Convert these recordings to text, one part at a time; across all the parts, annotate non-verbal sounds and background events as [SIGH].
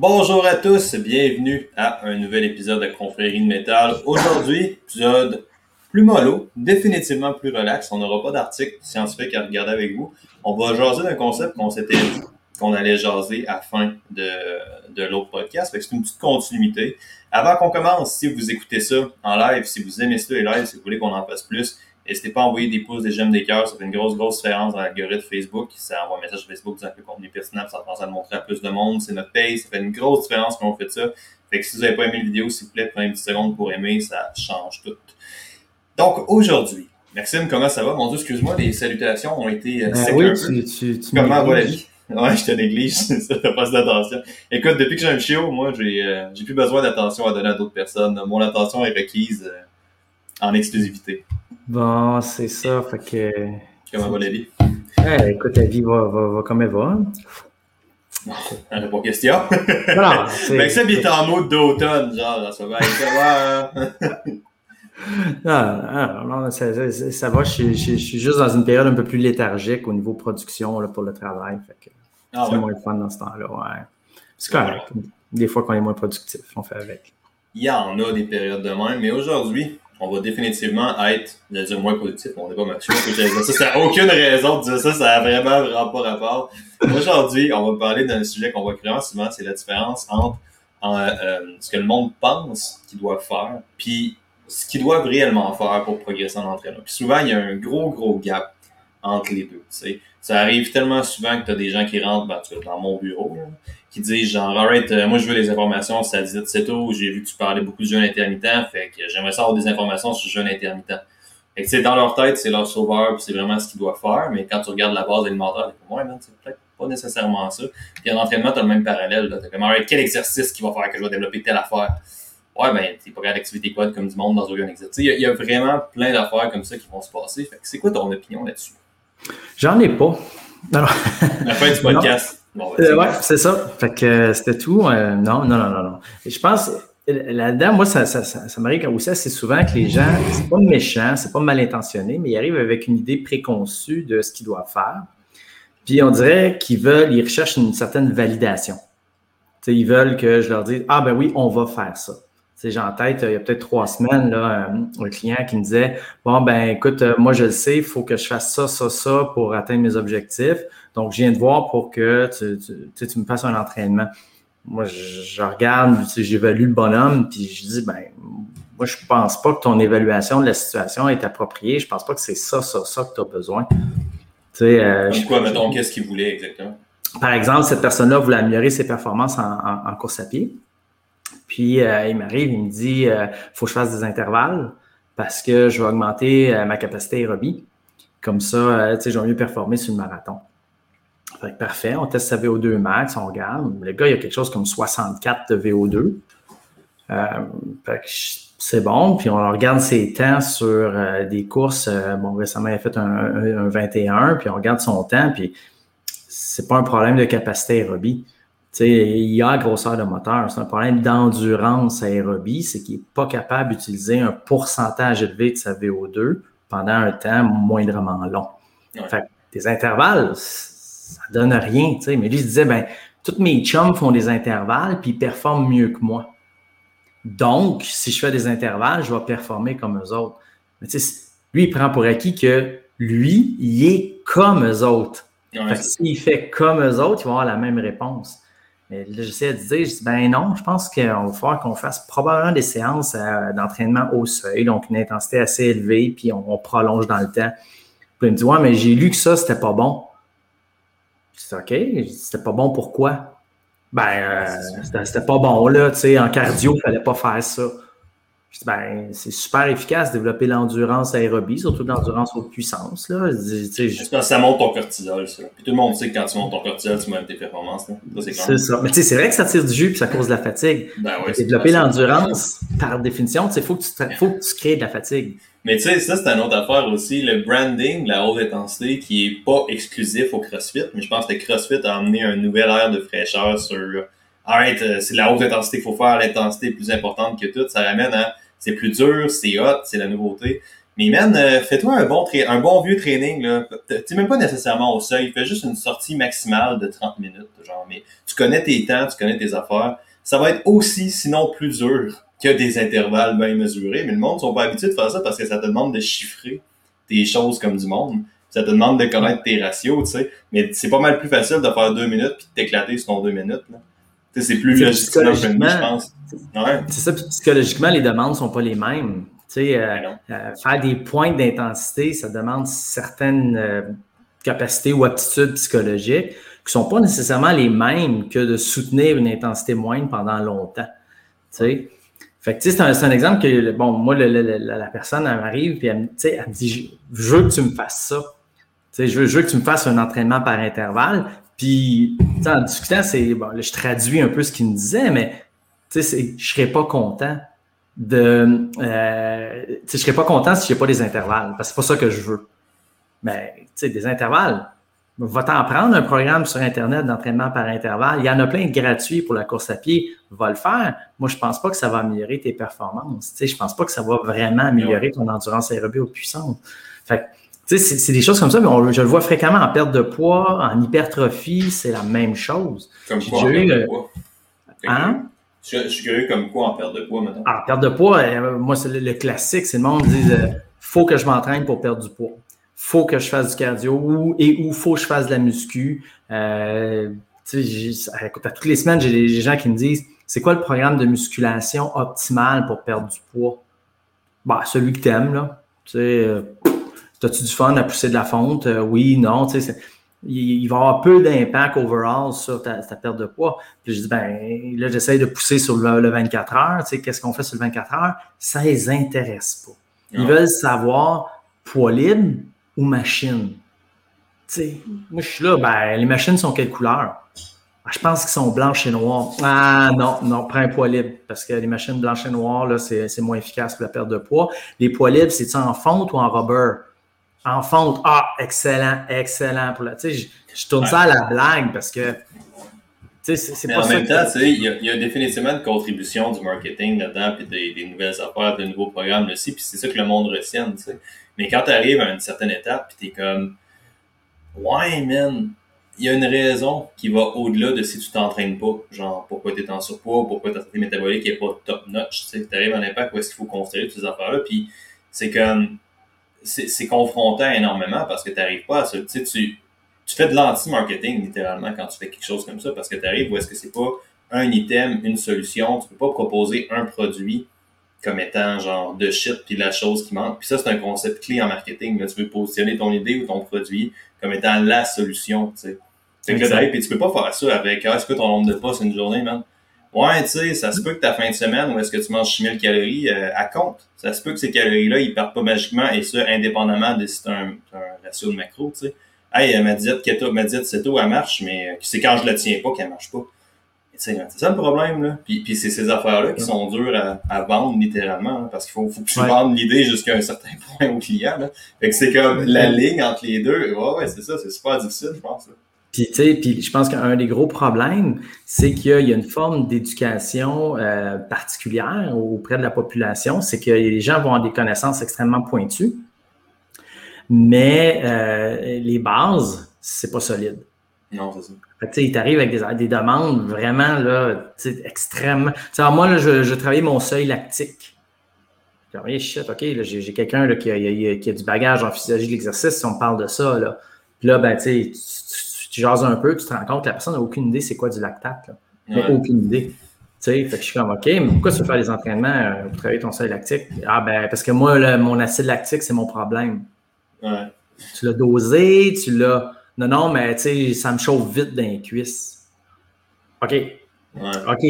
Bonjour à tous, bienvenue à un nouvel épisode de Confrérie de métal. Aujourd'hui, épisode plus mollo, définitivement plus relax. On n'aura pas d'article scientifique à regarder avec vous. On va jaser d'un concept qu'on s'était dit qu'on allait jaser à la fin de, de l'autre podcast. C'est une petite continuité. Avant qu'on commence, si vous écoutez ça en live, si vous aimez ça les lives, si vous voulez qu'on en fasse plus, N'hésitez pas à envoyer des pouces, des j'aime, des cœurs. Ça fait une grosse, grosse différence dans l'algorithme Facebook. Ça envoie un message Facebook disant que le contenu pertinent, ça pense à le montrer à plus de monde. C'est notre paye. Ça fait une grosse différence quand on fait ça. Fait que si vous n'avez pas aimé la vidéo, s'il vous plaît, prenez une petite seconde pour aimer. Ça change tout. Donc, aujourd'hui, Maxime, comment ça va? Mon Dieu, excuse-moi, les salutations ont été euh, ben oui, Tu, tu, tu comment va la vie? Ouais, je te néglige, [LAUGHS] ça fait pas d'attention. Écoute, depuis que j'ai un chiot, moi, j'ai euh, j'ai plus besoin d'attention à donner à d'autres personnes. Mon attention est requise euh, en exclusivité. Bon, c'est ça, fait que... Comment va la vie? Eh, écoute, la vie va, va, va comme elle va. [LAUGHS] Elle n'a pas question. Non, [LAUGHS] Mais ça, il est en mode d'automne, genre, ça va être [LAUGHS] non, non, ça, ça, ça va. Je, je, je, suis juste dans une période un peu plus léthargique au niveau production là, pour le travail. Fait que ah, c'est ouais. moins fun dans ce temps-là. Ouais. C'est correct. Des fois qu'on est moins productif, on fait avec. Il y en a des périodes de même, mais aujourd'hui, on va définitivement être, je dire moins positif, on n'est pas mature, ça, ça n'a aucune raison de dire ça, ça a vraiment, vraiment pas rapport. Aujourd'hui, on va parler d'un sujet qu'on voit vraiment souvent, c'est la différence entre euh, ce que le monde pense qu'il doit faire, puis ce qu'ils doivent réellement faire pour progresser en entraînement. Puis souvent, il y a un gros, gros gap entre les deux. sais. Ça arrive tellement souvent que tu as des gens qui rentrent, ben, dans mon bureau, qui disent genre, alright, euh, moi je veux les informations, ça dit c'est tôt, j'ai vu que tu parlais beaucoup de jeûne intermittent, fait que j'aimerais savoir des informations sur le jeûne intermittent. Fait que dans leur tête, c'est leur sauveur, c'est vraiment ce qu'ils doivent faire, mais quand tu regardes la base alimentaire, t'es comme, ouais, c'est peut-être pas nécessairement ça. Puis en entraînement, t'as le même parallèle. T'as comme, alright, quel exercice qui va faire que je vais développer telle affaire? Ouais, ben, t'es pas regarder l'activité quad comme du monde dans aucun exercice. Il y, a vraiment plein d'affaires comme ça qui vont se passer. Fait que c'est quoi ton opinion là-dessus? J'en ai pas. Alors... La fin du podcast. [LAUGHS] Bon, ben, euh, ouais, c'est ça. Fait que euh, c'était tout. Euh, non, non, non, non, non. Et je pense, là-dedans, moi, ça, ça, ça, ça m'arrive aussi assez souvent que les gens, c'est pas méchant, c'est pas mal intentionné, mais ils arrivent avec une idée préconçue de ce qu'ils doivent faire. Puis on dirait qu'ils veulent, ils recherchent une certaine validation. ils veulent que je leur dise Ah ben oui, on va faire ça. J'ai en tête, il y a peut-être trois semaines, là, un client qui me disait Bon, ben écoute, moi je le sais, il faut que je fasse ça, ça, ça pour atteindre mes objectifs. Donc, je viens de voir pour que tu, tu, tu me fasses un entraînement. Moi, je, je regarde, j'évalue le bonhomme, puis je dis, ben, moi, je pense pas que ton évaluation de la situation est appropriée. Je pense pas que c'est ça, ça, ça que tu as besoin. Tu sais, euh, quoi, mettons, qu'est-ce qu'il voulait exactement? Par exemple, cette personne-là voulait améliorer ses performances en, en, en course à pied. Puis, euh, il m'arrive, il me dit, il euh, faut que je fasse des intervalles parce que je vais augmenter euh, ma capacité aérobie. Comme ça, tu sais, je vais mieux performer sur le marathon. Fait que parfait, on teste sa VO2 max, on regarde. Le gars, il a quelque chose comme 64 de VO2. Euh, c'est bon. Puis on regarde ses temps sur des courses. Bon, récemment, il a fait un, 21, puis on regarde son temps, puis c'est pas un problème de capacité aérobie. Il y a la grosseur de moteur. C'est un problème d'endurance aérobie, c'est qu'il n'est pas capable d'utiliser un pourcentage élevé de sa VO2 pendant un temps moindrement long. Fait des intervalles, ça donne rien. Mais lui, il se disait, ben, tous mes chums font des intervalles, puis ils performent mieux que moi. Donc, si je fais des intervalles, je vais performer comme eux autres. Mais lui, il prend pour acquis que lui, il est comme eux autres. Ouais, S'il fait comme eux autres, il va avoir la même réponse. Mais là, j'essaie de dire, je dis, ben non, je pense qu'il va falloir qu'on fasse probablement des séances euh, d'entraînement au seuil, donc une intensité assez élevée, puis on, on prolonge dans le temps. Puis il me dit, ouais, mais j'ai lu que ça, c'était pas bon. Je dis, OK, c'était pas bon, pourquoi? Ben, euh, c'était pas bon, là, tu sais, en cardio, il fallait pas faire ça. Je dis, ben, c'est super efficace de développer l'endurance aérobie, surtout l'endurance haute puissance, là. Je, que ça monte ton cortisol, ça. Puis tout le monde sait que quand tu montes ton cortisol, tu montes tes performances, là. C'est ça. Mais tu sais, c'est vrai que ça tire du jus puis ça cause de la fatigue. Ben ouais, développer l'endurance, par définition, tu sais, faut que tu, faut que tu crées de la fatigue. Mais tu sais, ça, c'est une autre affaire aussi. Le branding, la haute intensité, qui est pas exclusif au CrossFit, mais je pense que le CrossFit a amené un nouvel air de fraîcheur sur Alright, euh, c'est la haute intensité qu'il faut faire, l'intensité plus importante que tout. Ça ramène à c'est plus dur, c'est hot, c'est la nouveauté. Mais man, euh, fais-toi un bon, un bon vieux training. là. T'es même pas nécessairement au seuil. Fais juste une sortie maximale de 30 minutes. Genre, mais tu connais tes temps, tu connais tes affaires. Ça va être aussi, sinon plus dur que des intervalles bien mesurés. Mais le monde sont pas habitués de faire ça parce que ça te demande de chiffrer tes choses comme du monde. Ça te demande de connaître tes ratios, tu sais. Mais c'est pas mal plus facile de faire deux minutes puis de t'éclater sur deux minutes. Là. C'est plus logiquement, je pense. Ouais. C'est ça, psychologiquement, les demandes sont pas les mêmes. Tu sais, euh, euh, faire des points d'intensité, ça demande certaines euh, capacités ou aptitudes psychologiques qui sont pas nécessairement les mêmes que de soutenir une intensité moindre pendant longtemps. Tu sais. Fait que, c'est un, un, exemple que, bon, moi, la, personne, elle m'arrive, puis elle, elle me dit, je veux que tu me fasses ça. Veux, je veux que tu me fasses un entraînement par intervalle. Puis, en discutant, c'est, bon, là, je traduis un peu ce qu'il me disait, mais, tu sais, je serais pas content de, euh, je serais pas content si j'ai pas des intervalles, parce que c'est pas ça que je veux. Mais, tu sais, des intervalles, Va t'en prendre un programme sur Internet d'entraînement par intervalle. Il y en a plein de gratuits pour la course à pied. Va le faire. Moi, je pense pas que ça va améliorer tes performances. Tu sais, je pense pas que ça va vraiment améliorer ton endurance aérobie ou puissante. Fait tu sais, c'est des choses comme ça, mais je le vois fréquemment en perte de poids, en hypertrophie, c'est la même chose. Comme quoi, en perte de poids? Hein? Je, suis curieux comme quoi en perte de poids, maintenant. En perte de poids, euh, moi, c'est le, classique, c'est le monde qui dit euh, faut que je m'entraîne pour perdre du poids faut que je fasse du cardio ou, et où faut que je fasse de la muscu. Euh, écoute, à toutes les semaines, j'ai des gens qui me disent c'est quoi le programme de musculation optimal pour perdre du poids? Bah, celui que tu aimes, là. Tu sais, euh, as-tu du fun à pousser de la fonte? Euh, oui, non, tu sais, il, va y avoir peu d'impact overall sur ta, perte de poids. Puis je dis, ben, là, j'essaie de pousser sur le, 24 heures. Tu sais, qu'est-ce qu'on fait sur le 24 heures? Ça les intéresse pas. Ils veulent savoir poids libre, ou machines. sais, moi, je suis là, ben, les machines sont quelle couleur? Ah, je pense qu'ils sont blanches et noires. Ah non, non, prends un poids libre parce que les machines blanches et noires, là, c'est, moins efficace pour la perte de poids. Les poids libres, c'est-tu en fonte ou en rubber? En fonte, ah, excellent, excellent. Pour la, je, je tourne ça à la blague parce que c'est pas en même temps, il y, a, y a définitivement une contribution du marketing là-dedans, puis des, des, nouvelles affaires, des nouveaux programmes aussi, puis c'est ça que le monde retienne. sais. Mais quand tu arrives à une certaine étape, puis t'es comme, ouais, man, il y a une raison qui va au-delà de si tu t'entraînes pas. Genre, pourquoi tu es en surpoids, pourquoi ta santé métabolique est pas top-notch. Tu arrives à un impact où est-ce qu'il faut construire toutes ces affaires-là. Puis c'est comme, c'est confrontant énormément parce que tu n'arrives pas à ça. Tu sais, tu tu fais de l'anti-marketing littéralement quand tu fais quelque chose comme ça parce que tu arrives où est-ce que c'est pas un item, une solution. Tu peux pas proposer un produit comme étant genre de shit puis la chose qui manque. Puis ça, c'est un concept clé en marketing. Là. Tu veux positionner ton idée ou ton produit comme étant la solution. Tu sais. Fait que là, puis tu peux pas faire ça avec ah, est-ce que ton nombre de pas c'est une journée, man? Ouais, tu sais, ça se peut que ta fin de semaine où est-ce que tu manges 6000 calories euh, à compte. Ça se peut que ces calories-là, ils partent pas magiquement et ça, indépendamment de si tu un, un ratio de macro, tu sais. Hey, ma diète keto, ma diète ceto, elle marche, mais c'est quand je la tiens pas qu'elle marche pas. C'est ça le problème, là. Puis, puis c'est ces affaires-là qui sont dures à, à vendre littéralement, hein, parce qu'il faut, faut que tu vendes l'idée jusqu'à un certain [LAUGHS] point au client. Là. Fait que c'est comme la ligne entre les deux. Ouais, ouais, c'est ça, c'est super difficile, je pense. Là. Puis, tu sais, puis je pense qu'un des gros problèmes, c'est qu'il y, a une forme d'éducation euh, particulière auprès de la population. C'est que les gens vont avoir des connaissances extrêmement pointues, mais euh, les bases, c'est pas solide. Non, c'est ça. Fait il t'arrive avec des, des, demandes vraiment là, extrêmement. T'sais, moi, là, je, je travaillais mon seuil lactique. J'ai shit, OK, j'ai quelqu'un qui a, qui a, du bagage en physiologie de l'exercice si on parle de ça. Là. Puis là, ben, tu, tu, tu jases un peu, tu te rends compte que la personne n'a aucune idée c'est quoi du lactate. Là. aucune idée. sais, fait que je suis comme, OK, mais pourquoi tu veux faire des entraînements euh, pour travailler ton seuil lactique? Ah, ben, parce que moi, mon acide lactique, c'est mon problème. Ouais. Tu l'as dosé, tu l'as. Non, non, mais tu sais, ça me chauffe vite dans les cuisses. OK. OK.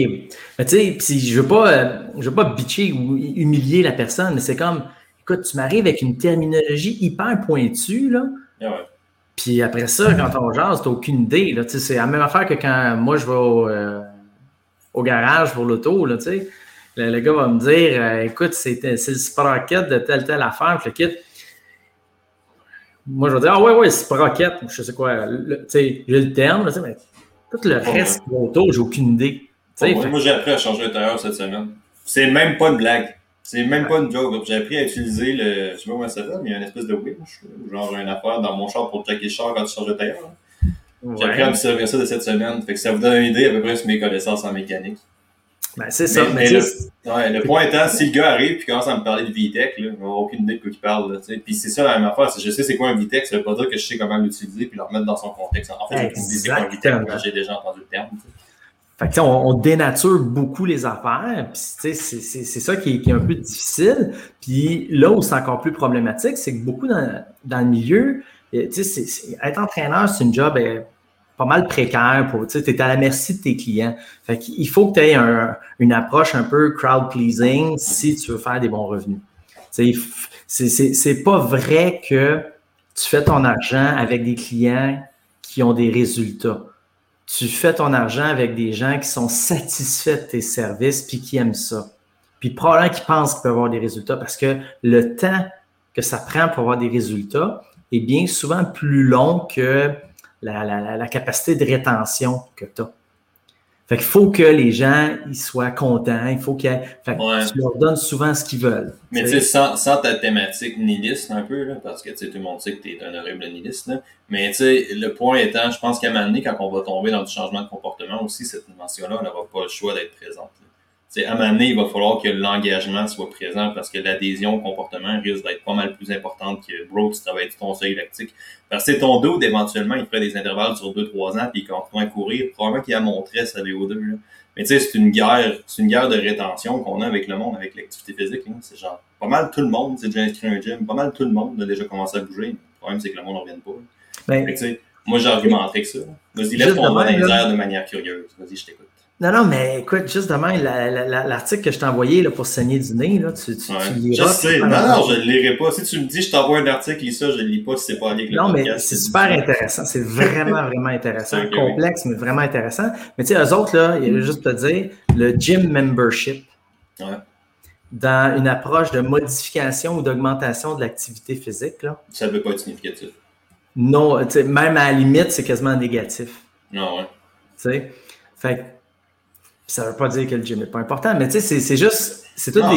Mais tu sais, je veux pas, euh, je veux pas bitcher ou humilier la personne, mais c'est comme, écoute, tu m'arrives avec une terminologie hyper pointue, là. Ouais. Puis après ça, quand on jase, t'as aucune idée, c'est la même affaire que quand moi, je vais au, euh, garage pour l'auto, sais. Le, gars va me dire, euh, écoute, c'est le sprocket de telle, telle affaire, le moi, je vais dire, ah ouais, ouais, c'est rocket, je sais quoi. J'ai le terme, là, mais tout le reste autour, j'ai aucune idée. moi, j'ai appris à changer de tailleur cette semaine. C'est même pas une blague. C'est même pas une joke. J'ai appris à utiliser le. Je sais pas comment ça s'appelle, mais il y a une espèce de winch. Genre une affaire dans mon char pour checker le char quand tu changes de tailleur. J'ai appris à me servir ça de cette semaine. Fait que ça vous donne une idée à peu près sur mes connaissances en mécanique. Ben, c'est ça. Mais, le, ouais, le point étant, si le gars arrive et commence à me parler de VTEC, il n'a aucune idée de quoi il parle. Là, puis c'est ça la même affaire. Je sais c'est quoi un VTEC, ça veut pas dire que je sais comment l'utiliser puis le remettre dans son contexte. En fait, j'ai déjà entendu le terme. Fait que, on, on, dénature beaucoup les affaires, puis c'est ça qui est, qui est, un peu difficile. Puis là où c'est encore plus problématique, c'est que beaucoup dans, dans le milieu, être entraîneur, c'est une job euh, pas mal précaire. Tu es à la merci de tes clients. Fait qu'il faut que tu aies un, une approche un peu crowd pleasing si tu veux faire des bons revenus. C'est pas vrai que tu fais ton argent avec des clients qui ont des résultats tu fais ton argent avec des gens qui sont satisfaits de tes services puis qui aiment ça. Puis probablement qui pensent qu'ils peuvent avoir des résultats parce que le temps que ça prend pour avoir des résultats est bien souvent plus long que la, la, la capacité de rétention que tu as. Fait qu'il faut que les gens ils soient contents, il faut que tu leur donnes souvent ce qu'ils veulent. Mais tu sais, sans, sans, ta thématique nihiliste un peu, là, parce que tout le monde sait que tu es un horrible nihiliste, là, mais tu sais, le point étant, je pense qu'à un moment donné, quand on va tomber dans du changement de comportement aussi, cette dimension-là, on n'aura pas le choix d'être présente. C'est à un moment donné, il va falloir que l'engagement soit présent parce que l'adhésion au comportement risque d'être pas mal plus importante que bro, tu travailles ton seuil lactique. Parce que c'est ton dos, éventuellement, il ferait des intervalles sur 2-3 ans, puis il continue à courir, probablement qu'il a montré sa VO2. Là. Mais tu sais, c'est une guerre, c'est une guerre de rétention qu'on a avec le monde, avec l'activité physique. C'est genre pas mal tout le monde s'est déjà inscrit à un gym, pas mal tout le monde a déjà commencé à bouger. Le problème, c'est que le monde ne revient pas. Ben, fait que, moi, j'argumenterai que ça. Vas-y, lève ton dans les airs de manière curieuse. Vas-y, je t'écoute. Non, non, mais écoute, juste demain, l'article que je t'ai envoyé là, pour saigner du nez, là, tu, tu, tu liras. Je sais. Non, non, je ne le lirai pas. Si tu me dis, je t'envoie un article, lis ça, je ne le lis pas si c'est pas avec le Non, mais c'est super intéressant. C'est vraiment, [LAUGHS] vraiment intéressant. Complexe, mais vraiment intéressant. Mais tu sais, eux autres, là, il y a juste te dire, le gym membership. Ouais. Dans une approche de modification ou d'augmentation de l'activité physique, là. Ça ne peut pas être significatif. Non, même à la limite, c'est quasiment négatif. Non, ouais. Tu sais, fait ça ne veut pas dire que le gym n'est pas important, mais tu sais, c'est juste, c'est toutes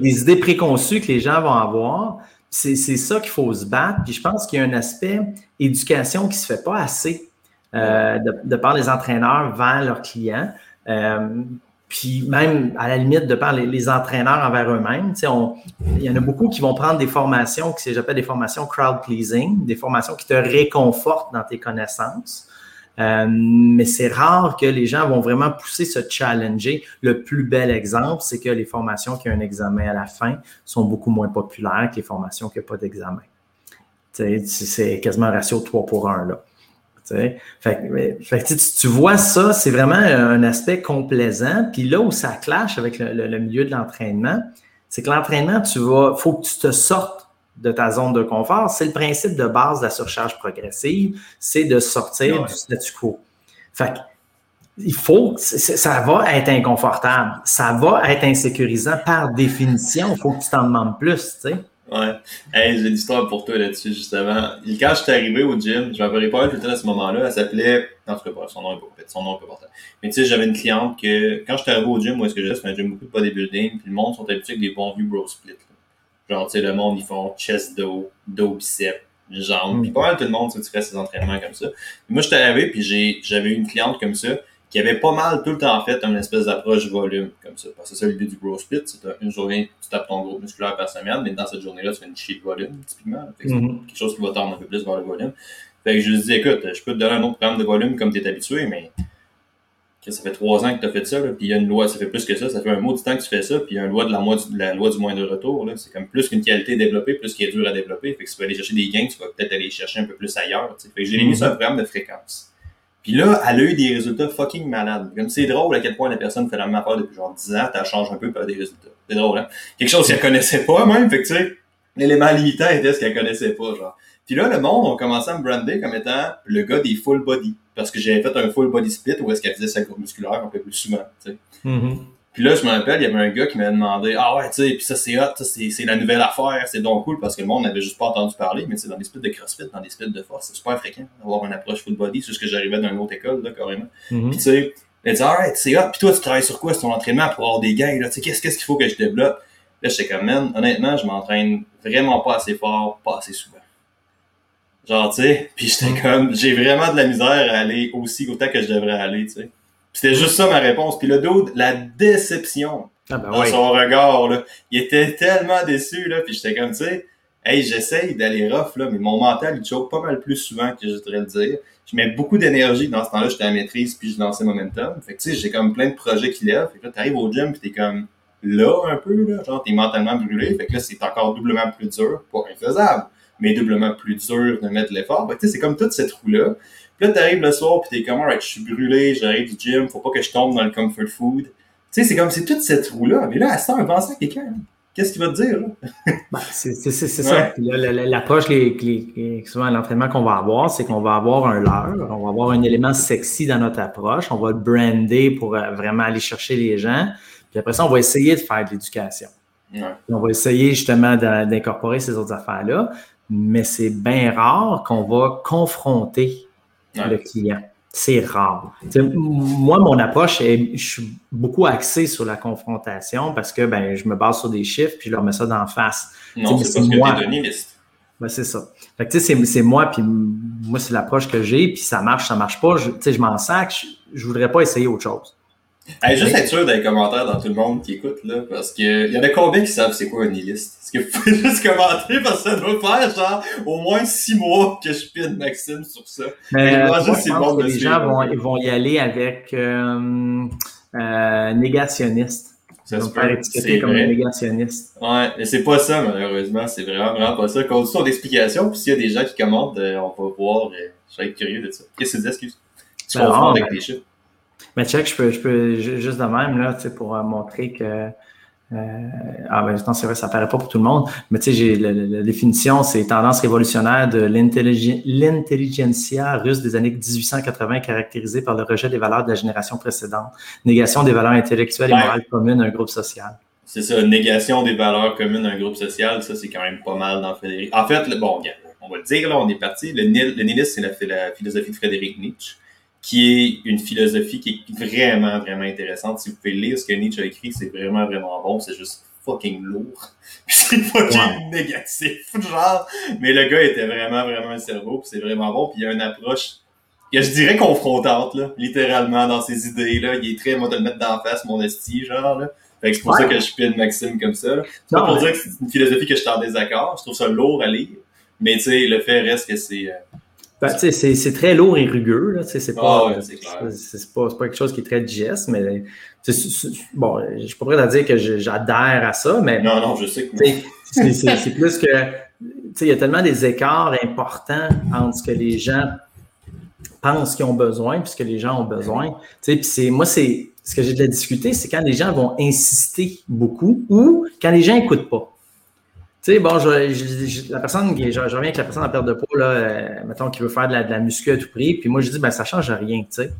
des, idées préconçues que les gens vont avoir. C'est ça qu'il faut se battre. Puis je pense qu'il y a un aspect éducation qui ne se fait pas assez euh, de, par les entraîneurs vers leurs clients. Euh, puis même, à la limite, de par les, entraîneurs envers eux-mêmes. Il y en a beaucoup qui vont prendre des formations que j'appelle des formations crowd pleasing, des formations qui te réconfortent dans tes connaissances. Euh, mais c'est rare que les gens vont vraiment pousser se challenger. Le plus bel exemple, c'est que les formations qui ont un examen à la fin sont beaucoup moins populaires que les formations qui n'ont pas d'examen. C'est quasiment un ratio 3 pour 1. Là. Fait, tu vois ça, c'est vraiment un aspect complaisant. Puis là où ça clash avec le, milieu de l'entraînement, c'est que l'entraînement, tu vas, faut que tu te sortes de ta zone de confort. C'est le principe de base de la surcharge progressive, c'est de sortir du statu quo. Fait il faut, ça va être inconfortable, ça va être insécurisant par définition. Il faut que tu t'en demandes plus, tu sais. Ouais. Hey, j'ai l'histoire pour toi là-dessus, justement. Quand je suis arrivé au gym, je m'appelais pas tout le temps à ce moment-là, elle s'appelait, en tout cas, son nom est pas, son nom est pas important. Mais tu sais, j'avais une cliente que, quand je suis arrivé au gym, moi, ce que j'ai, c'est un gym beaucoup de bodybuilding, puis le monde sont habitués avec des bons vieux bro split. Genre, tu sais, le monde, ils font chest dos, dos biceps, jambes. Puis pas mal tout le monde, tu fais ces entraînements comme ça. moi, j'étais arrivé, puis j'avais une cliente comme ça qui avait pas mal tout le temps fait une espèce d'approche volume comme ça. Parce que c'est ça l'idée du growth split, c'est une journée, tu tapes ton groupe musculaire par semaine, mais dans cette journée-là, tu fais une chier de volume, typiquement. Mm-hmm. Quelque chose qui va tendre un peu plus vers le volume. Fait que je lui dis, écoute, je peux te donner un autre programme de volume comme tu es habitué, mais ça fait trois ans que tu as fait ça, là, puis il y a une loi, ça fait plus que ça, ça fait un mot du temps que tu fais ça, puis il y a une loi de la, loi du, la loi du moindre retour, c'est comme plus qu'une qualité développée, plus qui est dur à développer, fait que si tu vas aller chercher des gains, tu vas peut-être aller chercher un peu plus ailleurs, t'sais. fait que j'ai mis ça un programme de fréquence. Puis là, elle a eu des résultats fucking malades. Comme c'est drôle à quel point la personne fait la même affaire depuis genre 10 ans, elle change un peu, pour des résultats. C'est drôle, hein? Quelque chose qu'elle connaissait pas même, fait que tu sais, l'élément limitant était ce qu'elle connaissait pas, genre. Puis là, le monde a commencé à me brander comme étant le gars des full body. Parce que j'avais fait un full body split où est-ce qu'elle faisait sa courbe musculaire un peu plus souvent, tu sais. Mm-hmm. Puis là, je me rappelle, il y avait un gars qui m'a demandé Ah ouais, tu sais, puis ça c'est hot, c'est la nouvelle affaire, c'est donc cool parce que le monde n'avait juste pas entendu parler, mais c'est dans des splits de CrossFit, dans des splits de force, c'est super fréquent d'avoir une approche full body, c'est ce que j'arrivais dans une autre école, là, carrément. Mm-hmm. Puis tu sais, elle dit Alright, c'est hot, puis toi tu travailles sur quoi, c'est ton entraînement pour avoir des gains, là, tu sais, qu'est-ce qu'il faut que je développe? Là, j'étais comme, man, honnêtement, je m'entraîne vraiment pas assez fort, pas assez souvent. Genre, tu sais, puis j'étais Mm. comme, j'ai vraiment de la misère à aller aussi autant que je devrais aller, tu sais. C'était juste ça ma réponse. Puis le dude, la déception Ah ben dans oui. son regard, là, il était tellement déçu, là, puis j'étais comme, tu sais, hey, j'essaye d'aller rough, là, mais mon mental, il choke pas mal plus souvent que je voudrais le dire. Je mets beaucoup d'énergie dans ce temps-là, j'étais à maîtrise, puis je lançais momentum. Fait que, tu sais, j'ai comme plein de projets qui lèvent. Fait que là, t'arrives au gym, puis t'es comme là, un peu, là, genre, t'es mentalement brûlé. Fait que là, c'est encore doublement plus dur, pas infaisable, mais doublement plus dur de mettre l'effort. Tu sais, c'est comme toute cette roue-là. Puis là, t'arrives le soir, puis t'es comme, alright, je suis brûlé, j'arrive du gym, faut pas que je tombe dans le comfort food. Tu sais, c'est comme, c'est toute cette roue-là. Mais là, à ça, pense à quelqu'un. hein. Qu'est-ce qu'il va te dire? [LAUGHS] Ben, c'est Ouais. ça. L'approche, les, les- souvent à l'entraînement qu'on va avoir, c'est qu'on va avoir un leurre, on va avoir un élément sexy dans notre approche, on va le brander pour euh, vraiment aller chercher les gens. Puis après ça, on va essayer de faire de l'éducation. Ouais. On va essayer justement d'in- d'incorporer ces autres affaires-là, mais c'est bien rare qu'on va confronter Ouais. le client. C'est rare. Moi, mon approche, est, je suis beaucoup axé sur la confrontation parce que ben, je me base sur des chiffres puis je leur mets ça d'en face. Non, c'est moi. Ben, c'est ça. Fait que, tu sais, c'est, c'est moi, puis moi, c'est l'approche que j'ai, puis ça marche, ça marche pas. Je, tu sais, je m'en sac, je, je voudrais pas essayer autre chose. Juste être sûr dans les commentaires dans tout le monde qui écoute, là, parce que il y en a combien qui savent c'est quoi un nihiliste? Est-ce que vous pouvez [LAUGHS] juste commenter parce que ça doit faire genre au moins six mois que je pine Maxime sur ça. Mais euh, moi, je pense bon que les gens vont, ils vont y aller avec euh, euh, négationniste. Ça se peut, c'est comme négationniste. Ouais, mais c'est pas ça malheureusement, c'est vraiment vraiment pas ça. Continue ton explication, puis s'il y a des gens qui commentent, euh, on va voir. euh, je vais être curieux de ça. Qu'est-ce que tu dis, excuse? Tu Ben confonds avec ben- tes chiffres? Mais check, je peux, je peux ju- juste de même, là, tu sais, pour euh, montrer que. euh, ah ben non, c'est vrai, ça paraît pas pour tout le monde, mais tu sais, j'ai la, la- définition, c'est tendance révolutionnaire de l'intelligen- l'intelligentsia russe des années 1880 caractérisée par le rejet des valeurs de la génération précédente, négation des valeurs intellectuelles et Ouais. morales communes d'un groupe social. C'est ça, négation des valeurs communes d'un groupe social, ça c'est quand même pas mal dans Frédéric. En fait, le, bon, on va le dire, là, on est parti. Le, le nihilisme, c'est la, c'est la philosophie de Frédéric Nietzsche, qui est une philosophie qui est vraiment, vraiment intéressante. Si vous pouvez lire ce que Nietzsche a écrit, c'est vraiment, vraiment bon. C'est juste fucking lourd. [LAUGHS] c'est fucking négatif, genre. Mais le gars était vraiment, vraiment un cerveau, puis c'est vraiment bon. Puis il y a une approche je dirais confrontante, là, littéralement, dans ses idées. là. Il est très, moi, de le mettre d'en face, mon esti, genre. Là. Fait que c'est pour Ouais. ça que je pine Maxime comme ça. C'est pas pour dire que c'est une philosophie que je suis en désaccord. Je trouve ça lourd à lire. Mais tu sais, le fait reste que c'est. euh, Ben, c'est, très lourd et rugueux, c'est Ah pas, ouais, c'est c'est pas, quelque chose qui est très digeste, mais c'est- c'est- bon, je suis pas prêt à dire que j'adhère à ça, mais Non, non, je sais que. C'est plus que, il y a tellement des écarts importants entre ce que les gens pensent qu'ils ont besoin puis ce que les gens ont besoin. Moi, c'est, ce que j'ai de la discuter, c'est quand les gens vont insister beaucoup ou quand les gens n'écoutent pas. Sais, bon, je, la personne, qui- je, reviens avec la personne en perte de poids, là, euh, mettons, qui veut faire de la, muscu à tout prix, puis moi, je dis, ben, ça change rien, tu sais.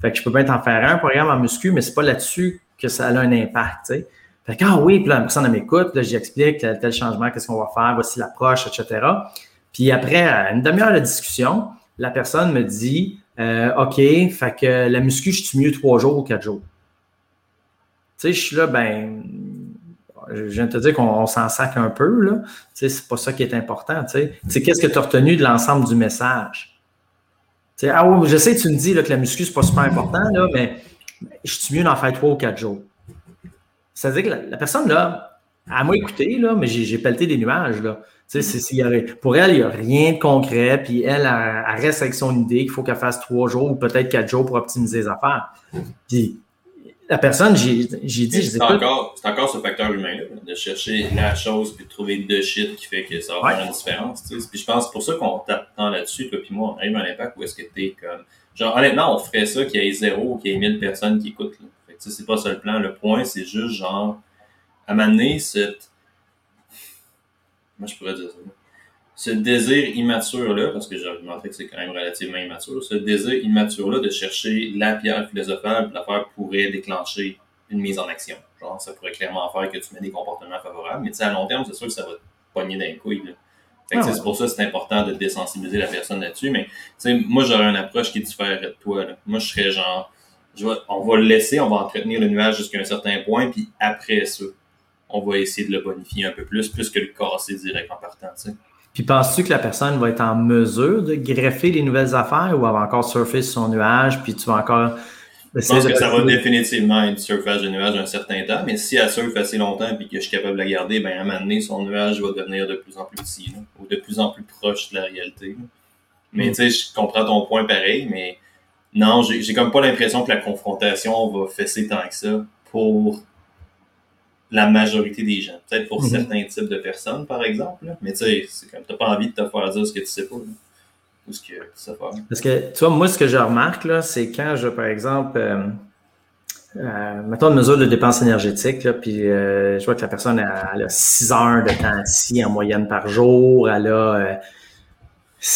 Fait que je peux bien t'en faire un programme en muscu, mais c'est pas là-dessus que ça a un impact, tu sais. Fait que, ah oui, puis la personne, m'écoute, j'explique tel, changement, qu'est-ce qu'on va faire, voici l'approche, etc. Puis après, une demi-heure de discussion, la personne me dit, euh, OK, fait que la muscu, je suis mieux trois jours ou quatre jours. Tu sais, je suis là, ben, je viens de te dire qu'on on s'en sac un peu, là. C'est pas ça qui est important, qu'est-ce que tu as retenu de l'ensemble du message? Tu sais, ah oui, je sais, tu me dis que la muscu, c'est pas super important, là, mais je suis mieux d'en faire trois ou quatre jours. C'est-à-dire que la, personne, là, elle m'a écouté, là, mais j'ai pelleté des nuages, là. Pour elle, il n'y a rien de concret, puis elle, elle, elle reste avec son idée qu'il faut qu'elle fasse trois jours ou peut-être quatre jours pour optimiser les affaires. Puis la personne, j'ai dit, C'est encore, c'est encore ce facteur humain-là, de chercher la chose puis de trouver deux shit qui fait que ça va Ouais. faire une différence. tu sais. Puis je pense que c'est pour ça qu'on tape tant là-dessus, toi puis moi, on arrive à l'impact où est-ce que t'es comme. Genre, honnêtement, on ferait ça qu'il y ait zéro ou qu'il y ait mille personnes qui écoutent. Là. Fait que, tu sais, c'est pas ça le plan. Le point, c'est juste genre, à m'amener cette. Moi, je pourrais dire ça. Ce désir immature-là, parce que j'ai argumenté que c'est quand même relativement immature, ce désir immature-là de chercher la pierre philosophale, l'affaire pourrait déclencher une mise en action. Genre, ça pourrait clairement faire que tu mets des comportements favorables, mais tu sais, à long terme, c'est sûr que ça va te pogner dans les couilles. Là. Fait que, Ah tu ouais. C'est pour ça que c'est important de désensibiliser la personne là-dessus. Mais tu sais, moi, j'aurais une approche qui diffère de toi. Là. Moi, je serais genre, je vais- on va le laisser, on va entretenir le nuage jusqu'à un certain point, puis après ça, on va essayer de le bonifier un peu plus, plus que le casser direct en partant. Puis penses-tu que la personne va être en mesure de greffer les nouvelles affaires ou elle va encore surfer sur son nuage, puis tu vas encore. Je pense que ça va définitivement être surfage de nuage un certain temps, mais si elle surfe assez longtemps et que je suis capable de la garder, ben à un moment donné, son nuage va devenir de plus en plus petit, ou de plus en plus proche de la réalité. Mais mm. tu sais, je comprends ton point pareil, mais non, j'ai comme pas l'impression que la confrontation va fesser tant que ça pour la majorité des gens. Peut-être pour mhm. certains types de personnes, par exemple. Mais tu sais, c'est comme t'as pas envie de te faire dire ce que tu sais pas. Ou ce que tu sais pas. Parce que, tu vois, moi, ce que je remarque, là, c'est quand je, par exemple, euh, euh, mettons une mesure de dépense énergétique, là, puis euh, je vois que la personne a, a 6 heures de temps assis en moyenne par jour, elle a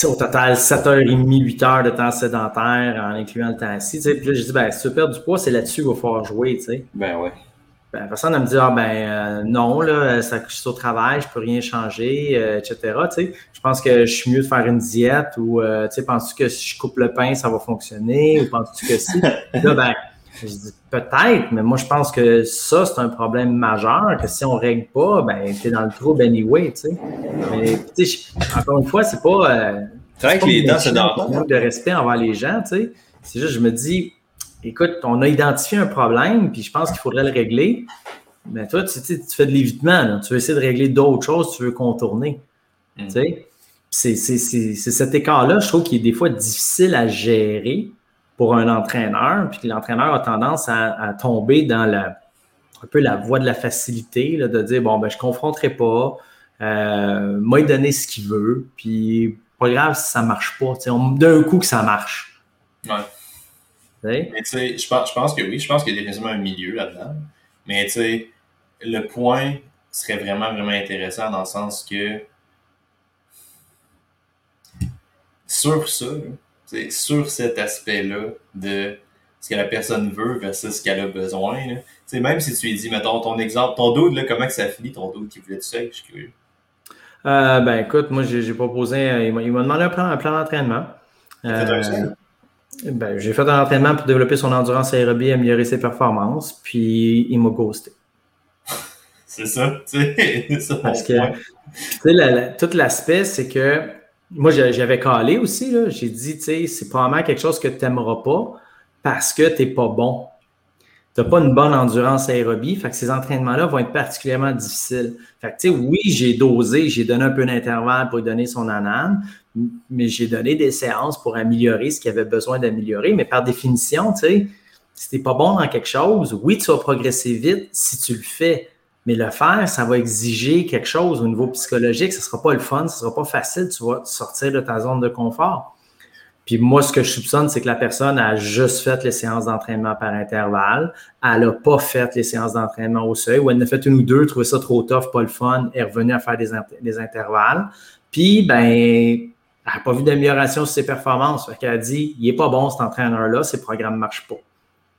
au total 7h30, 8 heures de temps sédentaire en incluant le temps assis. Tu sais, puis là, je dis, ben, si tu perdre du poids, c'est là-dessus qu'il va falloir jouer, tu sais. Ben ouais. Ben, la personne, elle me dit, ah ben euh, non, là, ça, je suis au travail, je peux rien changer, euh, etc. Je pense que je suis mieux de faire une diète ou, euh, tu sais, penses-tu que si je coupe le pain, ça va fonctionner ou penses-tu que si? là, ben, je dis peut-être, mais moi, je pense que ça, c'est un problème majeur, que si on règle pas, ben, t'es dans le trouble anyway, tu sais. Mais, tu sais, encore une fois, c'est pas. c'est vrai que les dents, c'est de respect envers les gens, tu sais. C'est juste, je me dis, écoute, on a identifié un problème, puis je pense qu'il faudrait le régler. Mais toi, tu, tu fais de l'évitement, tu veux essayer de régler d'autres choses, tu veux contourner. Mm. C'est cet écart-là, je trouve, qui est des fois difficile à gérer pour un entraîneur, puis que l'entraîneur a tendance à, tomber dans la, un peu la voie de la facilité, de dire, bon, ben, je ne confronterai pas, euh, moi, il donner ce qu'il veut, puis pas grave si ça ne marche pas. D'un coup que ça marche. Ouais. Mais tu sais, je pense, je pense que oui, je pense qu'il y a définitivement un milieu là-dedans. Mais tu sais, le point serait vraiment, vraiment intéressant dans le sens que sur ça, sur cet aspect-là de ce que la personne veut versus ce qu'elle a besoin, là, même si tu lui dis, mettons, ton exemple, ton doute, là, comment que ça finit ton doute qui voulait tout ça, je suis curieux. Euh, ben écoute, moi j'ai proposé, il m'a demandé un plan, un plan d'entraînement. Ben, j'ai fait un entraînement pour développer son endurance aérobie, améliorer ses performances, puis il m'a ghosté. c'est ça, tu sais. [LAUGHS] Parce que, tu sais, tout l'aspect, c'est que moi, j'avais calé aussi, là. J'ai dit, tu sais, c'est probablement quelque chose que tu n'aimeras pas parce que tu n'es pas bon. Tu n'as pas une bonne endurance aérobie, fait que ces entraînements-là vont être particulièrement difficiles. Fait que, oui, j'ai dosé, j'ai donné un peu d'intervalle pour lui donner son anane, mais j'ai donné des séances pour améliorer ce qu'il avait besoin d'améliorer. Mais par définition, tu sais, si tu n'es pas bon dans quelque chose, oui, tu vas progresser vite si tu le fais. Mais le faire, ça va exiger quelque chose au niveau psychologique. Ce ne sera pas le fun, ce ne sera pas facile. Tu vas sortir de ta zone de confort. Puis moi, ce que je soupçonne, c'est que la personne a juste fait les séances d'entraînement par intervalle. Elle n'a pas fait les séances d'entraînement au seuil, ou elle en a fait une ou deux, trouvé ça trop tough, pas le fun, est revenue à faire des, des intervalles. Puis, ben, elle n'a pas vu d'amélioration sur ses performances. Fait qu'elle a dit, il n'est pas bon cet entraîneur-là, ses programmes ne marchent pas.